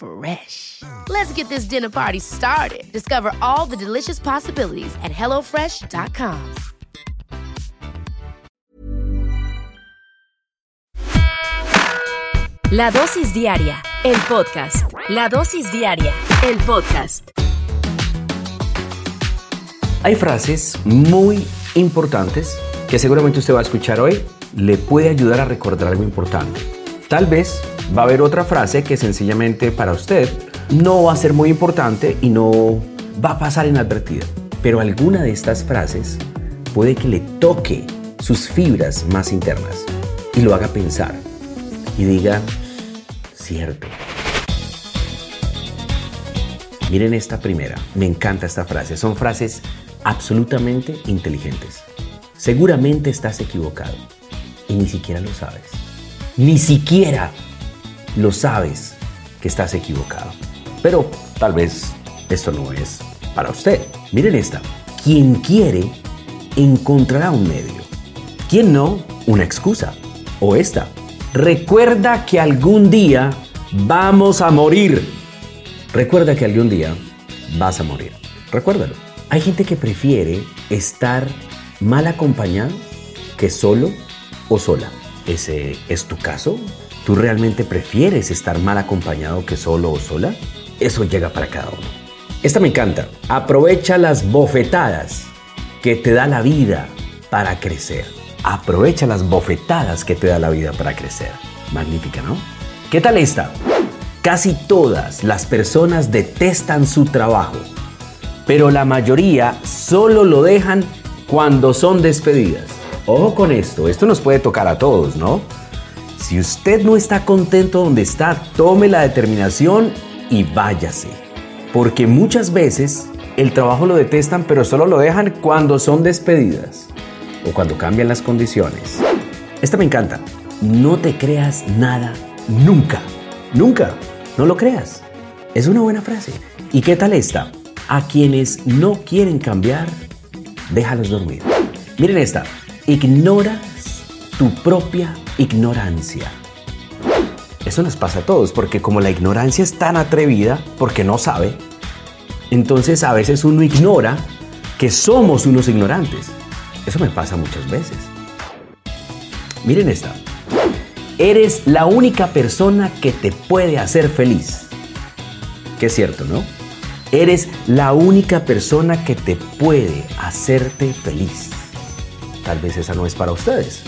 Fresh. Let's get this dinner party started. Discover all the delicious possibilities at hellofresh.com. La dosis diaria, el podcast. La dosis diaria, el podcast. Hay frases muy importantes que seguramente usted va a escuchar hoy. Le puede ayudar a recordar algo importante. Tal vez va a haber otra frase que sencillamente para usted no va a ser muy importante y no va a pasar inadvertida. Pero alguna de estas frases puede que le toque sus fibras más internas y lo haga pensar y diga, cierto. Miren esta primera, me encanta esta frase, son frases absolutamente inteligentes. Seguramente estás equivocado y ni siquiera lo sabes. Ni siquiera lo sabes que estás equivocado. Pero tal vez esto no es para usted. Miren esta. Quien quiere encontrará un medio. Quien no, una excusa. O esta. Recuerda que algún día vamos a morir. Recuerda que algún día vas a morir. Recuérdalo. Hay gente que prefiere estar mal acompañado que solo o sola. ¿Ese es tu caso? ¿Tú realmente prefieres estar mal acompañado que solo o sola? Eso llega para cada uno. Esta me encanta. Aprovecha las bofetadas que te da la vida para crecer. Aprovecha las bofetadas que te da la vida para crecer. Magnífica, ¿no? ¿Qué tal esta? Casi todas las personas detestan su trabajo, pero la mayoría solo lo dejan cuando son despedidas. Ojo con esto, esto nos puede tocar a todos, ¿no? Si usted no está contento donde está, tome la determinación y váyase. Porque muchas veces el trabajo lo detestan, pero solo lo dejan cuando son despedidas o cuando cambian las condiciones. Esta me encanta. No te creas nada nunca. Nunca. No lo creas. Es una buena frase. ¿Y qué tal esta? A quienes no quieren cambiar, déjalos dormir. Miren esta. Ignoras tu propia ignorancia. Eso nos pasa a todos, porque como la ignorancia es tan atrevida, porque no sabe, entonces a veces uno ignora que somos unos ignorantes. Eso me pasa muchas veces. Miren esta. Eres la única persona que te puede hacer feliz. Que es cierto, ¿no? Eres la única persona que te puede hacerte feliz. Tal vez esa no es para ustedes.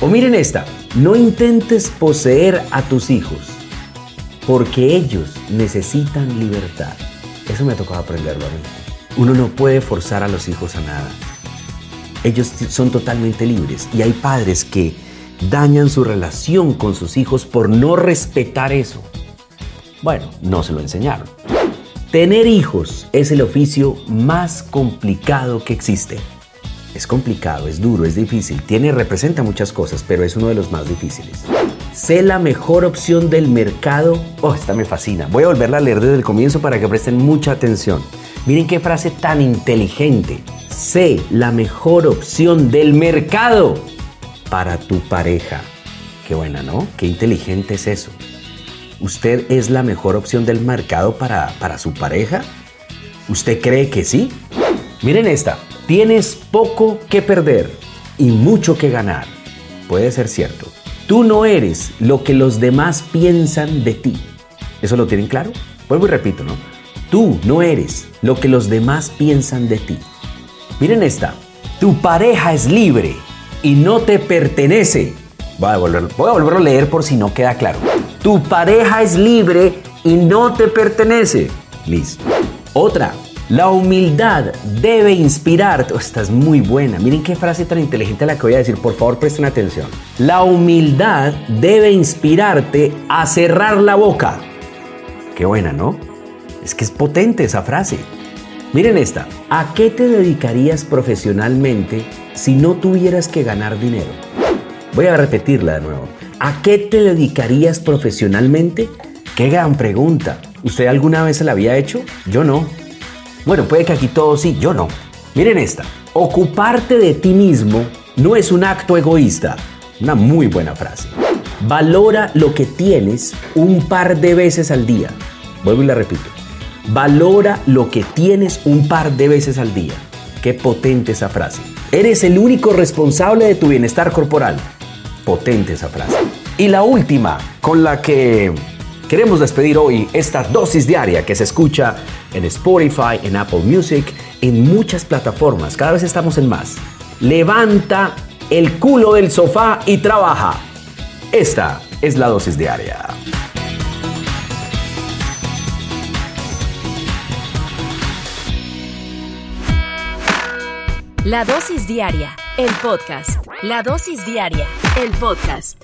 O miren esta. No intentes poseer a tus hijos porque ellos necesitan libertad. Eso me ha tocado aprenderlo a mí. Uno no puede forzar a los hijos a nada. Ellos son totalmente libres y hay padres que dañan su relación con sus hijos por no respetar eso. Bueno, no se lo enseñaron. Tener hijos es el oficio más complicado que existe. Es complicado, es duro, es difícil, tiene representa muchas cosas, pero es uno de los más difíciles. Sé la mejor opción del mercado. Oh, esta me fascina. Voy a volverla a leer desde el comienzo para que presten mucha atención. Miren qué frase tan inteligente. Sé la mejor opción del mercado para tu pareja. Qué buena, ¿no? Qué inteligente es eso. ¿Usted es la mejor opción del mercado para, para su pareja? ¿Usted cree que sí? Miren esta. Tienes poco que perder y mucho que ganar. Puede ser cierto. Tú no eres lo que los demás piensan de ti. ¿Eso lo tienen claro? Vuelvo y repito, ¿no? Tú no eres lo que los demás piensan de ti. Miren esta. Tu pareja es libre y no te pertenece. Voy a, volver, voy a a leer por si no queda claro. Tu pareja es libre y no te pertenece. Listo. Otra. La humildad debe inspirarte. Oh, esta es muy buena. Miren qué frase tan inteligente la que voy a decir. Por favor, presten atención. La humildad debe inspirarte a cerrar la boca. Qué buena, ¿no? Es que es potente esa frase. Miren esta. ¿A qué te dedicarías profesionalmente si no tuvieras que ganar dinero? Voy a repetirla de nuevo. ¿A qué te dedicarías profesionalmente? Qué gran pregunta. ¿Usted alguna vez se la había hecho? Yo no. Bueno, puede que aquí todos sí, yo no. Miren esta. Ocuparte de ti mismo no es un acto egoísta. Una muy buena frase. Valora lo que tienes un par de veces al día. Vuelvo y la repito. Valora lo que tienes un par de veces al día. Qué potente esa frase. Eres el único responsable de tu bienestar corporal. Potente esa frase. Y la última, con la que Queremos despedir hoy esta dosis diaria que se escucha en Spotify, en Apple Music, en muchas plataformas. Cada vez estamos en más. Levanta el culo del sofá y trabaja. Esta es la dosis diaria. La dosis diaria, el podcast. La dosis diaria, el podcast.